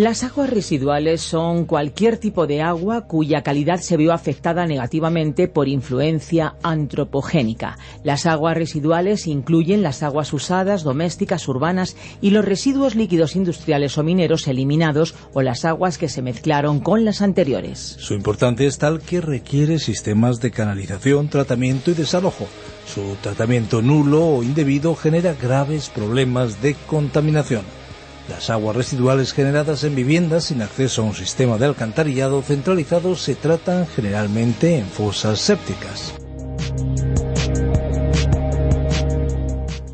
Las aguas residuales son cualquier tipo de agua cuya calidad se vio afectada negativamente por influencia antropogénica. Las aguas residuales incluyen las aguas usadas, domésticas, urbanas y los residuos líquidos industriales o mineros eliminados o las aguas que se mezclaron con las anteriores. Su importancia es tal que requiere sistemas de canalización, tratamiento y desalojo. Su tratamiento nulo o indebido genera graves problemas de contaminación. Las aguas residuales generadas en viviendas sin acceso a un sistema de alcantarillado centralizado se tratan generalmente en fosas sépticas.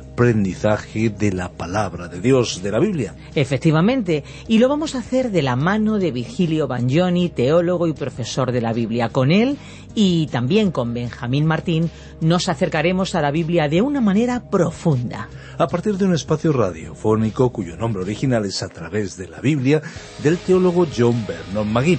aprendizaje de la palabra de Dios, de la Biblia. Efectivamente, y lo vamos a hacer de la mano de Vigilio Bagnoni, teólogo y profesor de la Biblia. Con él y también con Benjamín Martín nos acercaremos a la Biblia de una manera profunda. A partir de un espacio radiofónico cuyo nombre original es A través de la Biblia del teólogo John Vernon Magui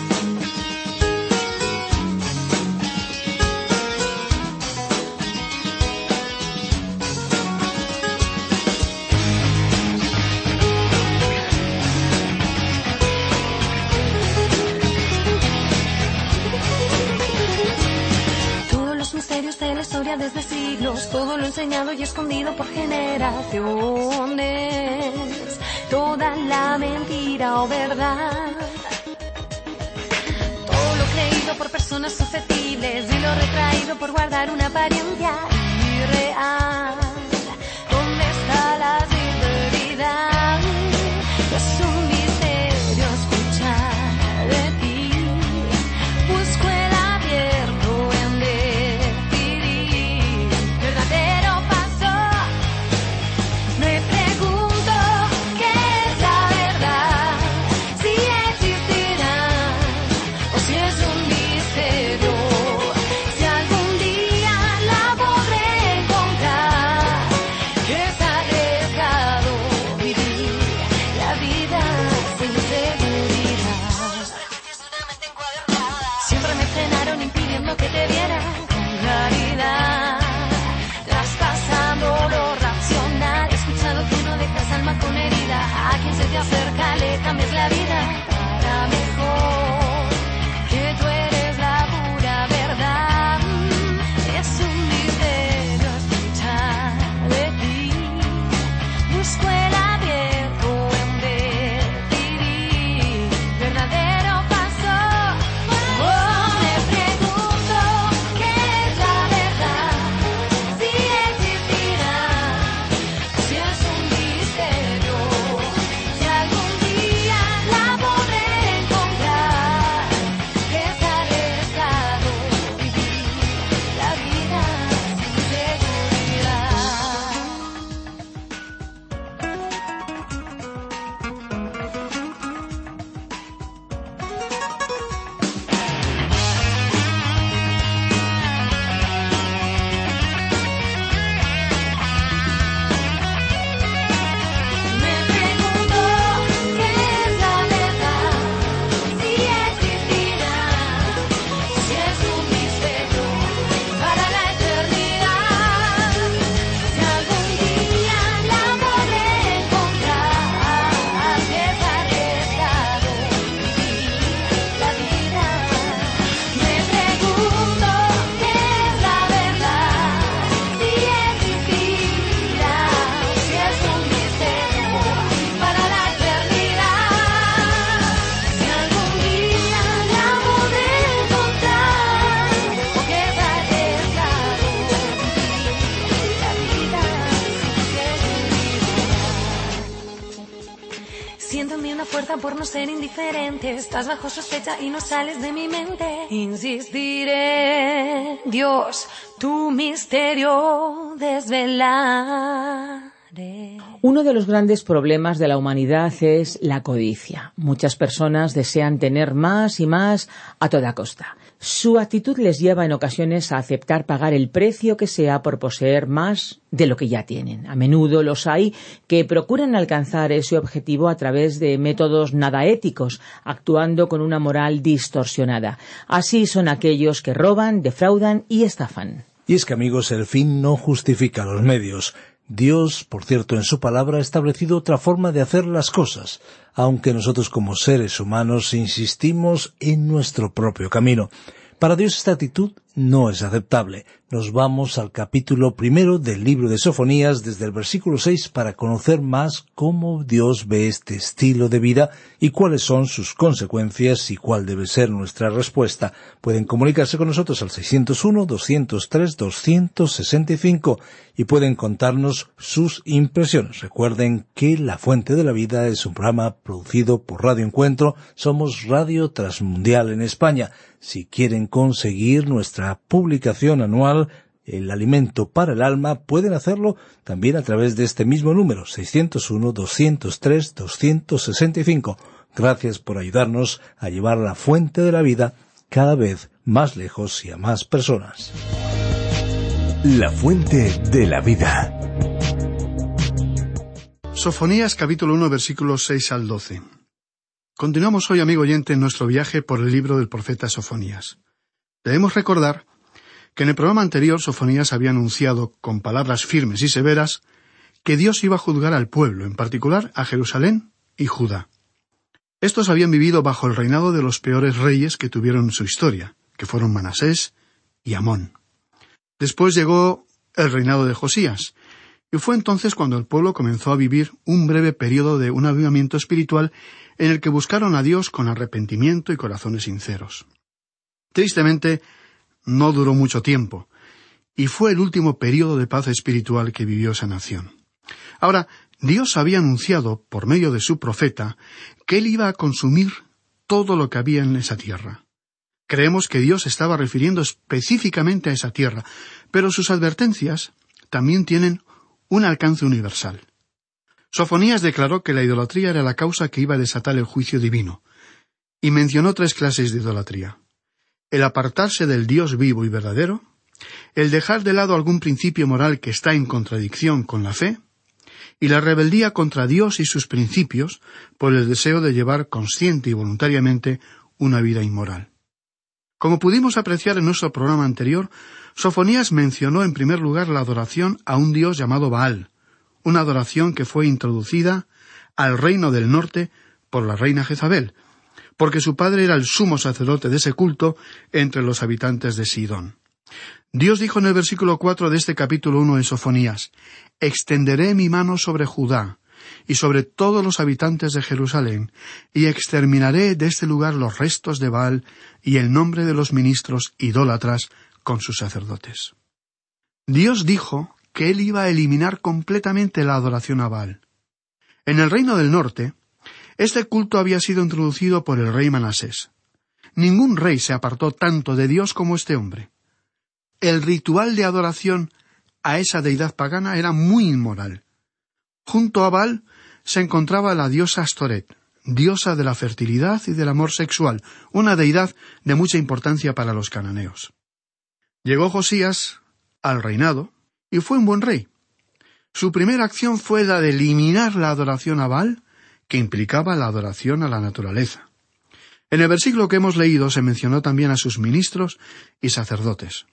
Toda la mentira o verdad. Todo lo creído por personas susceptibles y lo retraído por guardar una apariencia irreal. Acerca le cambias la vida en mí una fuerza por no ser indiferente. Estás bajo sospecha y no sales de mi mente. Insistiré, Dios, tu misterio desvelaré. Uno de los grandes problemas de la humanidad es la codicia. Muchas personas desean tener más y más a toda costa. Su actitud les lleva en ocasiones a aceptar pagar el precio que sea por poseer más de lo que ya tienen. A menudo los hay que procuran alcanzar ese objetivo a través de métodos nada éticos, actuando con una moral distorsionada. Así son aquellos que roban, defraudan y estafan. Y es que amigos, el fin no justifica los medios. Dios, por cierto, en su palabra ha establecido otra forma de hacer las cosas, aunque nosotros como seres humanos insistimos en nuestro propio camino. Para Dios esta actitud no es aceptable. Nos vamos al capítulo primero del libro de Sofonías desde el versículo 6 para conocer más cómo Dios ve este estilo de vida y cuáles son sus consecuencias y cuál debe ser nuestra respuesta. Pueden comunicarse con nosotros al 601-203-265 y pueden contarnos sus impresiones. Recuerden que La Fuente de la Vida es un programa producido por Radio Encuentro. Somos Radio Transmundial en España. Si quieren conseguir nuestra publicación anual, el alimento para el alma, pueden hacerlo también a través de este mismo número, 601-203-265. Gracias por ayudarnos a llevar la fuente de la vida cada vez más lejos y a más personas. La fuente de la vida. Sofonías capítulo 1 versículos 6 al 12. Continuamos hoy, amigo oyente, en nuestro viaje por el libro del profeta Sofonías. Debemos recordar que en el programa anterior Sofonías había anunciado, con palabras firmes y severas, que Dios iba a juzgar al pueblo, en particular a Jerusalén y Judá. Estos habían vivido bajo el reinado de los peores reyes que tuvieron su historia, que fueron Manasés y Amón. Después llegó el reinado de Josías, y fue entonces cuando el pueblo comenzó a vivir un breve periodo de un avivamiento espiritual en el que buscaron a Dios con arrepentimiento y corazones sinceros. Tristemente, no duró mucho tiempo, y fue el último periodo de paz espiritual que vivió esa nación. Ahora, Dios había anunciado, por medio de su profeta, que Él iba a consumir todo lo que había en esa tierra. Creemos que Dios estaba refiriendo específicamente a esa tierra, pero sus advertencias también tienen un alcance universal. Sofonías declaró que la idolatría era la causa que iba a desatar el juicio divino, y mencionó tres clases de idolatría. El apartarse del Dios vivo y verdadero, el dejar de lado algún principio moral que está en contradicción con la fe, y la rebeldía contra Dios y sus principios por el deseo de llevar consciente y voluntariamente una vida inmoral. Como pudimos apreciar en nuestro programa anterior, Sofonías mencionó en primer lugar la adoración a un dios llamado Baal, una adoración que fue introducida al reino del norte por la reina Jezabel, porque su padre era el sumo sacerdote de ese culto entre los habitantes de Sidón. Dios dijo en el versículo cuatro de este capítulo uno de Sofonías Extenderé mi mano sobre Judá y sobre todos los habitantes de Jerusalén, y exterminaré de este lugar los restos de Baal y el nombre de los ministros idólatras con sus sacerdotes. Dios dijo que él iba a eliminar completamente la adoración a Baal. En el reino del norte, este culto había sido introducido por el rey Manasés. Ningún rey se apartó tanto de Dios como este hombre. El ritual de adoración a esa deidad pagana era muy inmoral. Junto a Baal se encontraba la diosa Astoret, diosa de la fertilidad y del amor sexual, una deidad de mucha importancia para los cananeos. Llegó Josías al reinado, y fue un buen rey. Su primera acción fue la de eliminar la adoración a Baal, que implicaba la adoración a la naturaleza. En el versículo que hemos leído se mencionó también a sus ministros y sacerdotes.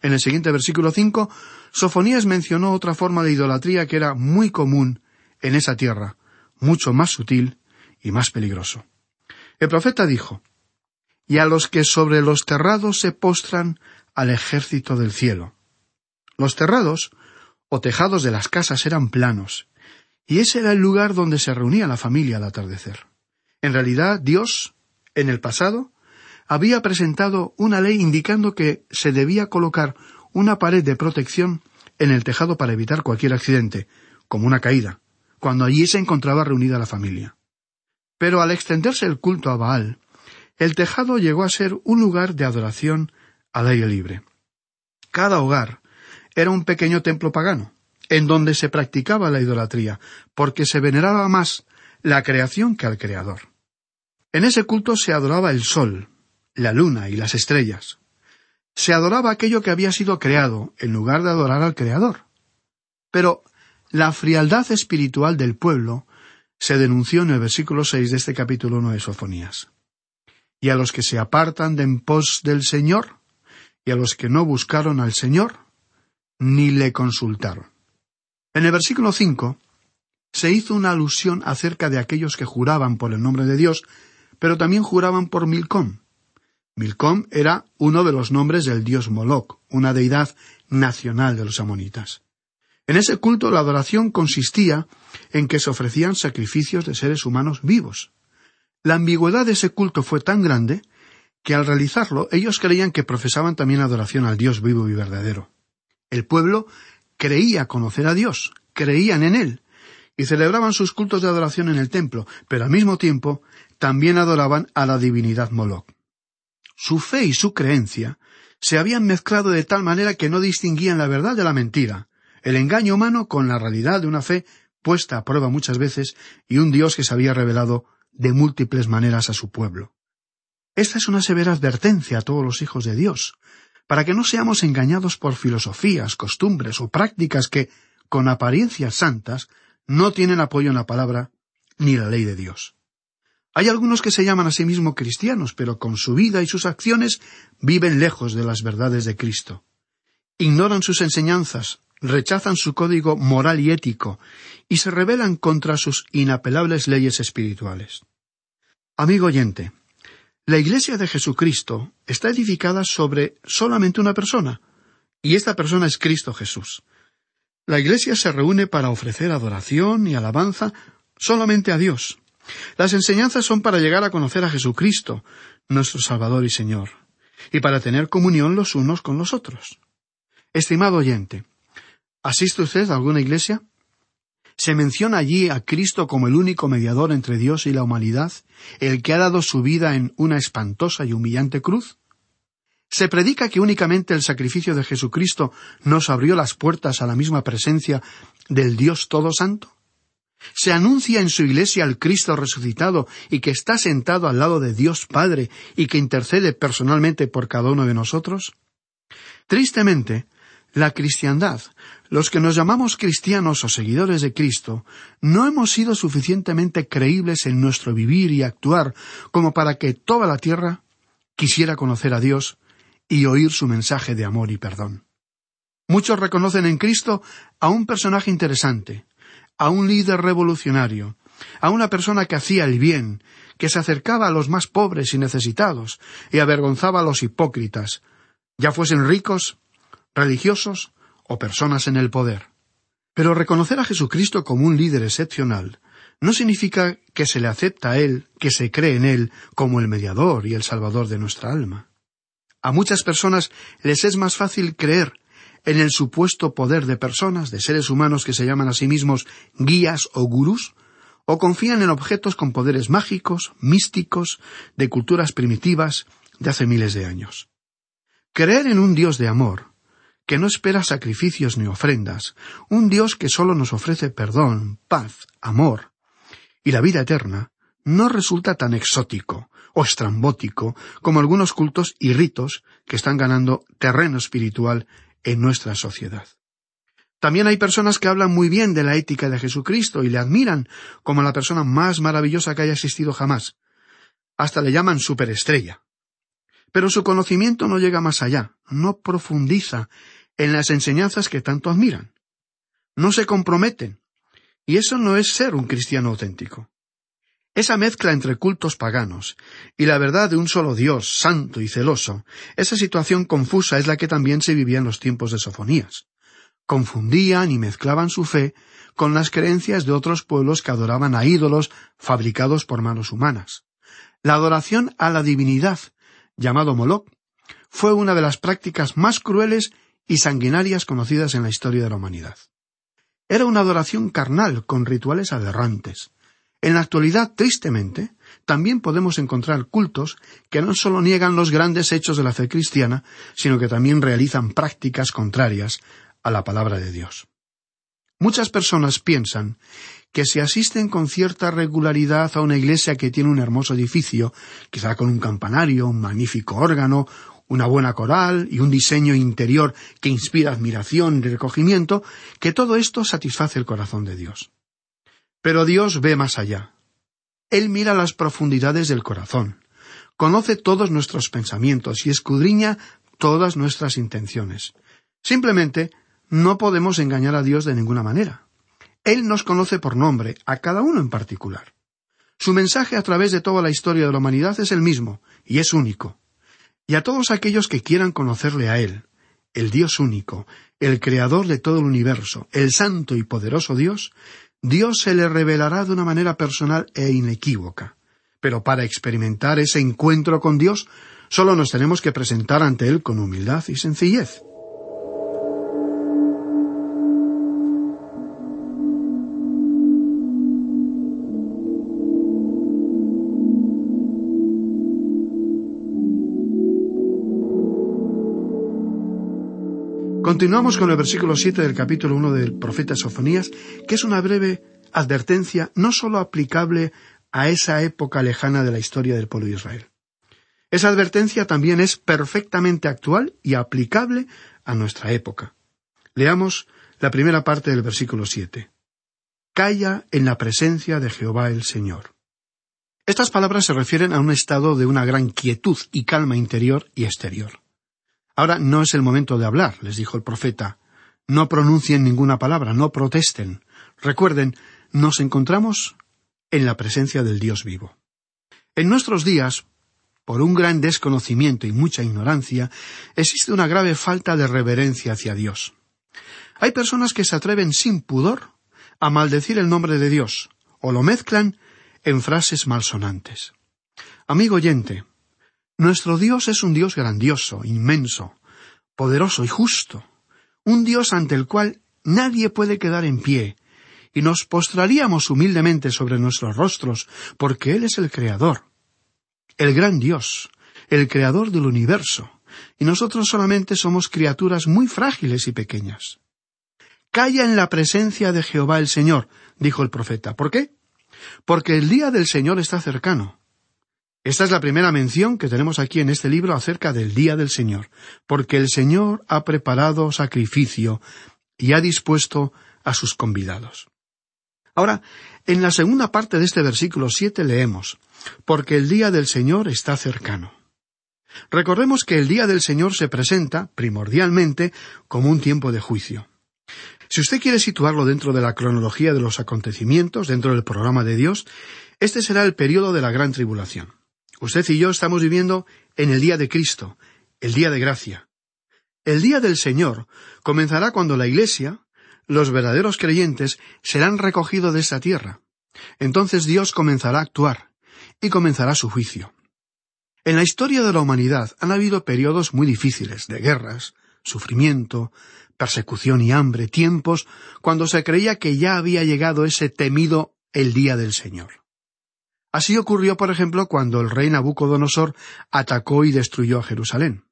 En el siguiente versículo cinco, Sofonías mencionó otra forma de idolatría que era muy común en esa tierra, mucho más sutil y más peligroso. El profeta dijo, Y a los que sobre los terrados se postran al ejército del cielo. Los terrados o tejados de las casas eran planos, y ese era el lugar donde se reunía la familia al atardecer. En realidad, Dios, en el pasado, había presentado una ley indicando que se debía colocar una pared de protección en el tejado para evitar cualquier accidente, como una caída, cuando allí se encontraba reunida la familia. Pero al extenderse el culto a Baal, el tejado llegó a ser un lugar de adoración al aire libre. Cada hogar era un pequeño templo pagano, en donde se practicaba la idolatría, porque se veneraba más la creación que al Creador. En ese culto se adoraba el sol, la luna y las estrellas. Se adoraba aquello que había sido creado, en lugar de adorar al Creador. Pero la frialdad espiritual del pueblo se denunció en el versículo seis de este capítulo uno de Sofonías. Y a los que se apartan de en pos del Señor, y a los que no buscaron al Señor, ni le consultaron. En el versículo cinco se hizo una alusión acerca de aquellos que juraban por el nombre de Dios, pero también juraban por Milcom. Milcom era uno de los nombres del dios Moloch, una deidad nacional de los amonitas. En ese culto la adoración consistía en que se ofrecían sacrificios de seres humanos vivos. La ambigüedad de ese culto fue tan grande que al realizarlo ellos creían que profesaban también adoración al Dios vivo y verdadero. El pueblo creía conocer a Dios, creían en Él, y celebraban sus cultos de adoración en el templo, pero al mismo tiempo también adoraban a la divinidad Moloch. Su fe y su creencia se habían mezclado de tal manera que no distinguían la verdad de la mentira, el engaño humano con la realidad de una fe puesta a prueba muchas veces y un Dios que se había revelado de múltiples maneras a su pueblo. Esta es una severa advertencia a todos los hijos de Dios, para que no seamos engañados por filosofías, costumbres o prácticas que, con apariencias santas, no tienen apoyo en la palabra ni la ley de Dios. Hay algunos que se llaman a sí mismos cristianos, pero con su vida y sus acciones viven lejos de las verdades de Cristo. Ignoran sus enseñanzas, rechazan su código moral y ético, y se rebelan contra sus inapelables leyes espirituales. Amigo oyente, la Iglesia de Jesucristo está edificada sobre solamente una persona, y esta persona es Cristo Jesús. La Iglesia se reúne para ofrecer adoración y alabanza solamente a Dios. Las enseñanzas son para llegar a conocer a Jesucristo, nuestro Salvador y Señor, y para tener comunión los unos con los otros. Estimado oyente, ¿asiste usted a alguna iglesia? ¿Se menciona allí a Cristo como el único mediador entre Dios y la humanidad, el que ha dado su vida en una espantosa y humillante cruz? ¿Se predica que únicamente el sacrificio de Jesucristo nos abrió las puertas a la misma presencia del Dios Todo Santo? ¿Se anuncia en su iglesia al Cristo resucitado y que está sentado al lado de Dios Padre y que intercede personalmente por cada uno de nosotros? Tristemente, la cristiandad, los que nos llamamos cristianos o seguidores de Cristo, no hemos sido suficientemente creíbles en nuestro vivir y actuar como para que toda la tierra quisiera conocer a Dios y oír su mensaje de amor y perdón. Muchos reconocen en Cristo a un personaje interesante, a un líder revolucionario, a una persona que hacía el bien, que se acercaba a los más pobres y necesitados, y avergonzaba a los hipócritas, ya fuesen ricos, religiosos o personas en el poder. Pero reconocer a Jesucristo como un líder excepcional no significa que se le acepta a Él, que se cree en Él como el mediador y el salvador de nuestra alma. A muchas personas les es más fácil creer en el supuesto poder de personas, de seres humanos que se llaman a sí mismos guías o gurús, o confían en objetos con poderes mágicos, místicos, de culturas primitivas de hace miles de años. Creer en un Dios de amor, que no espera sacrificios ni ofrendas, un Dios que sólo nos ofrece perdón, paz, amor y la vida eterna, no resulta tan exótico, o estrambótico como algunos cultos y ritos que están ganando terreno espiritual en nuestra sociedad. También hay personas que hablan muy bien de la ética de Jesucristo y le admiran como la persona más maravillosa que haya existido jamás. Hasta le llaman superestrella. Pero su conocimiento no llega más allá, no profundiza en las enseñanzas que tanto admiran. No se comprometen. Y eso no es ser un cristiano auténtico. Esa mezcla entre cultos paganos y la verdad de un solo Dios, santo y celoso, esa situación confusa es la que también se vivía en los tiempos de Sofonías. Confundían y mezclaban su fe con las creencias de otros pueblos que adoraban a ídolos fabricados por manos humanas. La adoración a la divinidad, llamado Moloch, fue una de las prácticas más crueles y sanguinarias conocidas en la historia de la humanidad. Era una adoración carnal con rituales aberrantes, En la actualidad, tristemente, también podemos encontrar cultos que no solo niegan los grandes hechos de la fe cristiana, sino que también realizan prácticas contrarias a la palabra de Dios. Muchas personas piensan que si asisten con cierta regularidad a una iglesia que tiene un hermoso edificio, quizá con un campanario, un magnífico órgano, una buena coral y un diseño interior que inspira admiración y recogimiento, que todo esto satisface el corazón de Dios. Pero Dios ve más allá. Él mira las profundidades del corazón, conoce todos nuestros pensamientos y escudriña todas nuestras intenciones. Simplemente no podemos engañar a Dios de ninguna manera. Él nos conoce por nombre, a cada uno en particular. Su mensaje a través de toda la historia de la humanidad es el mismo, y es único. Y a todos aquellos que quieran conocerle a Él, el Dios único, el Creador de todo el universo, el Santo y poderoso Dios, Dios se le revelará de una manera personal e inequívoca. Pero para experimentar ese encuentro con Dios, solo nos tenemos que presentar ante Él con humildad y sencillez. Continuamos con el versículo siete del capítulo uno del profeta Sofonías, que es una breve advertencia no sólo aplicable a esa época lejana de la historia del pueblo de Israel. Esa advertencia también es perfectamente actual y aplicable a nuestra época. Leamos la primera parte del versículo siete. Calla en la presencia de Jehová el Señor. Estas palabras se refieren a un estado de una gran quietud y calma interior y exterior. Ahora no es el momento de hablar, les dijo el profeta. No pronuncien ninguna palabra, no protesten. Recuerden, nos encontramos en la presencia del Dios vivo. En nuestros días, por un gran desconocimiento y mucha ignorancia, existe una grave falta de reverencia hacia Dios. Hay personas que se atreven sin pudor a maldecir el nombre de Dios, o lo mezclan en frases malsonantes. Amigo oyente, nuestro Dios es un Dios grandioso, inmenso, poderoso y justo, un Dios ante el cual nadie puede quedar en pie, y nos postraríamos humildemente sobre nuestros rostros, porque Él es el Creador, el gran Dios, el Creador del universo, y nosotros solamente somos criaturas muy frágiles y pequeñas. Calla en la presencia de Jehová el Señor, dijo el profeta. ¿Por qué? Porque el día del Señor está cercano. Esta es la primera mención que tenemos aquí en este libro acerca del Día del Señor, porque el Señor ha preparado sacrificio y ha dispuesto a sus convidados. Ahora, en la segunda parte de este versículo siete leemos, porque el día del Señor está cercano. Recordemos que el día del Señor se presenta, primordialmente, como un tiempo de juicio. Si usted quiere situarlo dentro de la cronología de los acontecimientos, dentro del programa de Dios, este será el período de la gran tribulación. Usted y yo estamos viviendo en el día de Cristo, el día de gracia. El día del Señor comenzará cuando la Iglesia, los verdaderos creyentes, serán recogidos de esta tierra. Entonces Dios comenzará a actuar y comenzará su juicio. En la historia de la humanidad han habido periodos muy difíciles de guerras, sufrimiento, persecución y hambre, tiempos cuando se creía que ya había llegado ese temido el día del Señor. Así ocurrió, por ejemplo, cuando el rey Nabucodonosor atacó y destruyó a Jerusalén.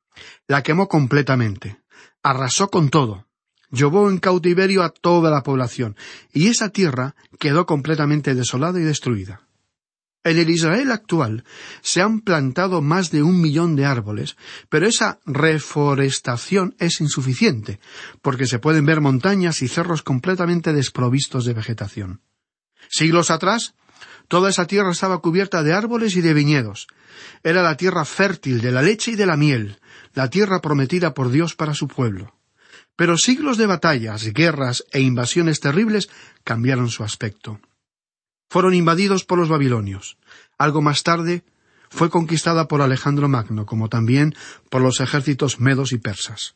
La quemó completamente, arrasó con todo, llevó en cautiverio a toda la población, y esa tierra quedó completamente desolada y destruida. En el Israel actual se han plantado más de un millón de árboles, pero esa reforestación es insuficiente, porque se pueden ver montañas y cerros completamente desprovistos de vegetación. Siglos atrás Toda esa tierra estaba cubierta de árboles y de viñedos. Era la tierra fértil de la leche y de la miel, la tierra prometida por Dios para su pueblo. Pero siglos de batallas, guerras e invasiones terribles cambiaron su aspecto. Fueron invadidos por los babilonios. Algo más tarde fue conquistada por Alejandro Magno, como también por los ejércitos medos y persas.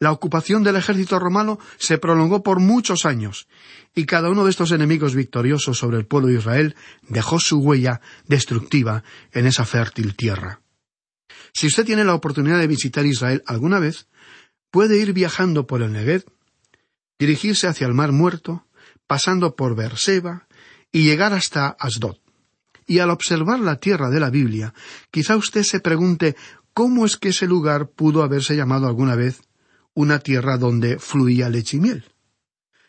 La ocupación del ejército romano se prolongó por muchos años, y cada uno de estos enemigos victoriosos sobre el pueblo de Israel dejó su huella destructiva en esa fértil tierra. Si usted tiene la oportunidad de visitar Israel alguna vez, puede ir viajando por el Negev, dirigirse hacia el Mar Muerto, pasando por Berseba y llegar hasta Asdod. Y al observar la tierra de la Biblia, quizá usted se pregunte cómo es que ese lugar pudo haberse llamado alguna vez una tierra donde fluía leche y miel.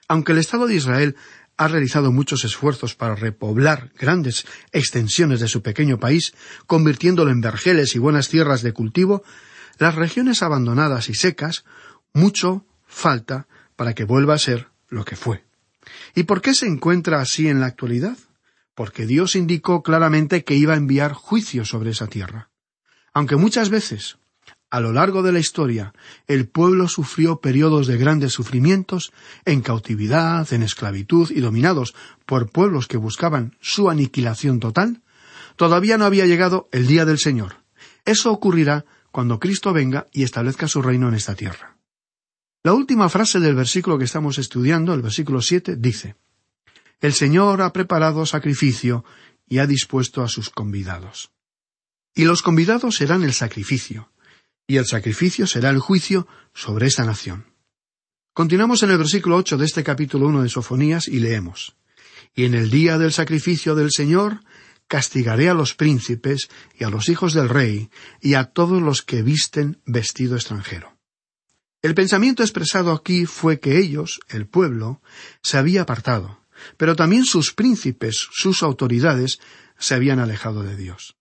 Aunque el Estado de Israel ha realizado muchos esfuerzos para repoblar grandes extensiones de su pequeño país, convirtiéndolo en vergeles y buenas tierras de cultivo, las regiones abandonadas y secas, mucho falta para que vuelva a ser lo que fue. ¿Y por qué se encuentra así en la actualidad? Porque Dios indicó claramente que iba a enviar juicio sobre esa tierra. Aunque muchas veces a lo largo de la historia, el pueblo sufrió periodos de grandes sufrimientos, en cautividad, en esclavitud y dominados por pueblos que buscaban su aniquilación total, todavía no había llegado el día del Señor. Eso ocurrirá cuando Cristo venga y establezca su reino en esta tierra. La última frase del versículo que estamos estudiando, el versículo siete, dice El Señor ha preparado sacrificio y ha dispuesto a sus convidados. Y los convidados serán el sacrificio, y el sacrificio será el juicio sobre esta nación. Continuamos en el versículo ocho de este capítulo uno de Sofonías y leemos Y en el día del sacrificio del Señor castigaré a los príncipes y a los hijos del rey y a todos los que visten vestido extranjero. El pensamiento expresado aquí fue que ellos, el pueblo, se había apartado, pero también sus príncipes, sus autoridades, se habían alejado de Dios.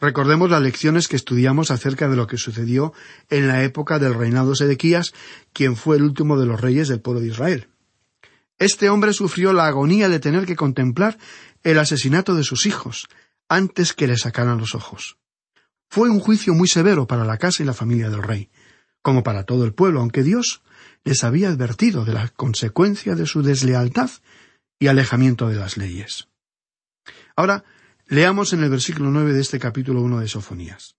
Recordemos las lecciones que estudiamos acerca de lo que sucedió en la época del reinado de Sedequías, quien fue el último de los reyes del pueblo de Israel. Este hombre sufrió la agonía de tener que contemplar el asesinato de sus hijos, antes que le sacaran los ojos. Fue un juicio muy severo para la casa y la familia del rey, como para todo el pueblo, aunque Dios les había advertido de la consecuencia de su deslealtad y alejamiento de las leyes. Ahora, Leamos en el versículo nueve de este capítulo uno de Sofonías.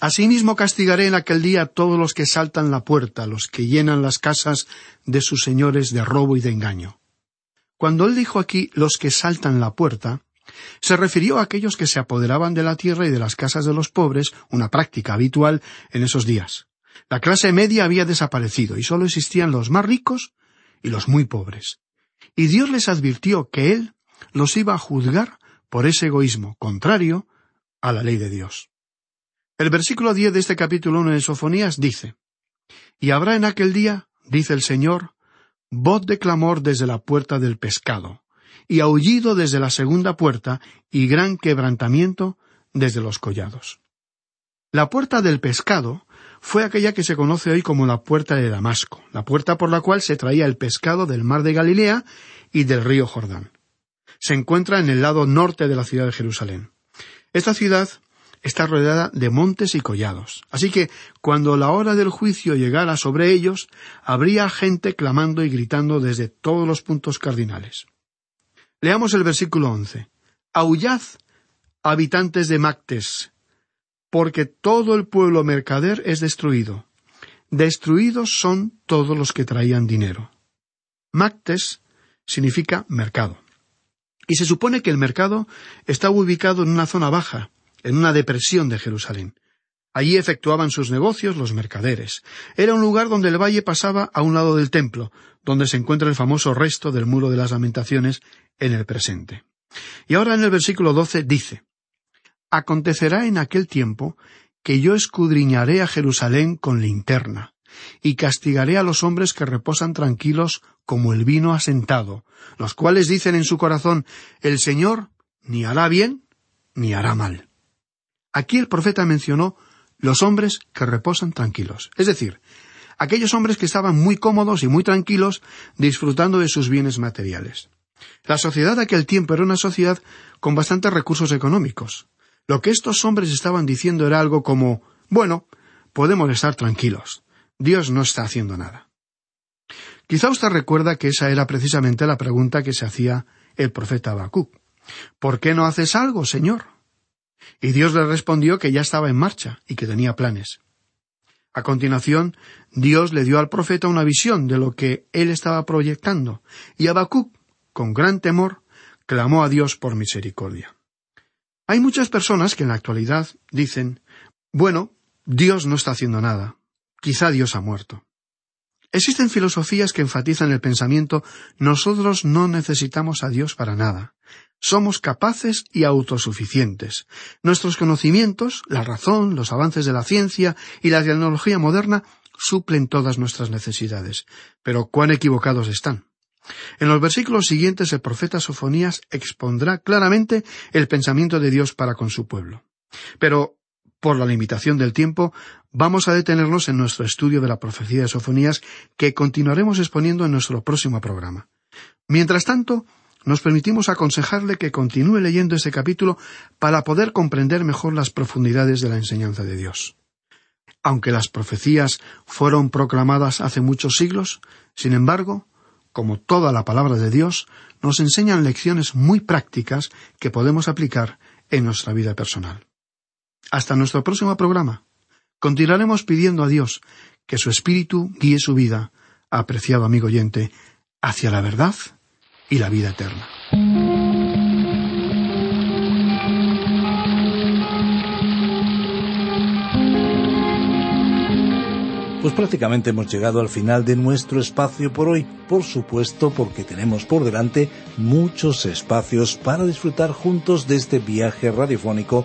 Asimismo castigaré en aquel día a todos los que saltan la puerta, los que llenan las casas de sus señores de robo y de engaño. Cuando él dijo aquí los que saltan la puerta, se refirió a aquellos que se apoderaban de la tierra y de las casas de los pobres, una práctica habitual en esos días. La clase media había desaparecido y sólo existían los más ricos y los muy pobres. Y Dios les advirtió que Él los iba a juzgar por ese egoísmo contrario a la ley de Dios. El versículo diez de este capítulo uno de Sofonías dice Y habrá en aquel día, dice el Señor, voz de clamor desde la puerta del pescado, y aullido desde la segunda puerta, y gran quebrantamiento desde los collados. La puerta del pescado fue aquella que se conoce hoy como la puerta de Damasco, la puerta por la cual se traía el pescado del mar de Galilea y del río Jordán se encuentra en el lado norte de la ciudad de Jerusalén. Esta ciudad está rodeada de montes y collados. Así que cuando la hora del juicio llegara sobre ellos, habría gente clamando y gritando desde todos los puntos cardinales. Leamos el versículo once. Aullad, habitantes de Mactes, porque todo el pueblo mercader es destruido. Destruidos son todos los que traían dinero. Mactes significa mercado. Y se supone que el mercado estaba ubicado en una zona baja, en una depresión de Jerusalén. Allí efectuaban sus negocios los mercaderes. Era un lugar donde el valle pasaba a un lado del templo, donde se encuentra el famoso resto del muro de las lamentaciones en el presente. Y ahora en el versículo doce dice Acontecerá en aquel tiempo que yo escudriñaré a Jerusalén con linterna, y castigaré a los hombres que reposan tranquilos como el vino asentado, los cuales dicen en su corazón El Señor ni hará bien ni hará mal. Aquí el profeta mencionó los hombres que reposan tranquilos, es decir, aquellos hombres que estaban muy cómodos y muy tranquilos disfrutando de sus bienes materiales. La sociedad de aquel tiempo era una sociedad con bastantes recursos económicos. Lo que estos hombres estaban diciendo era algo como bueno, podemos estar tranquilos. Dios no está haciendo nada. Quizá usted recuerda que esa era precisamente la pregunta que se hacía el profeta Habacuc. ¿Por qué no haces algo, Señor? Y Dios le respondió que ya estaba en marcha y que tenía planes. A continuación, Dios le dio al profeta una visión de lo que él estaba proyectando, y Habacuc, con gran temor, clamó a Dios por misericordia. Hay muchas personas que en la actualidad dicen, bueno, Dios no está haciendo nada, quizá Dios ha muerto. Existen filosofías que enfatizan el pensamiento nosotros no necesitamos a Dios para nada. Somos capaces y autosuficientes. Nuestros conocimientos, la razón, los avances de la ciencia y la tecnología moderna suplen todas nuestras necesidades. Pero cuán equivocados están. En los versículos siguientes el profeta Sofonías expondrá claramente el pensamiento de Dios para con su pueblo. Pero por la limitación del tiempo, vamos a detenernos en nuestro estudio de la profecía de Sofonías que continuaremos exponiendo en nuestro próximo programa. Mientras tanto, nos permitimos aconsejarle que continúe leyendo ese capítulo para poder comprender mejor las profundidades de la enseñanza de Dios. Aunque las profecías fueron proclamadas hace muchos siglos, sin embargo, como toda la palabra de Dios, nos enseñan lecciones muy prácticas que podemos aplicar en nuestra vida personal. Hasta nuestro próximo programa. Continuaremos pidiendo a Dios que su Espíritu guíe su vida, apreciado amigo oyente, hacia la verdad y la vida eterna. Pues prácticamente hemos llegado al final de nuestro espacio por hoy, por supuesto porque tenemos por delante muchos espacios para disfrutar juntos de este viaje radiofónico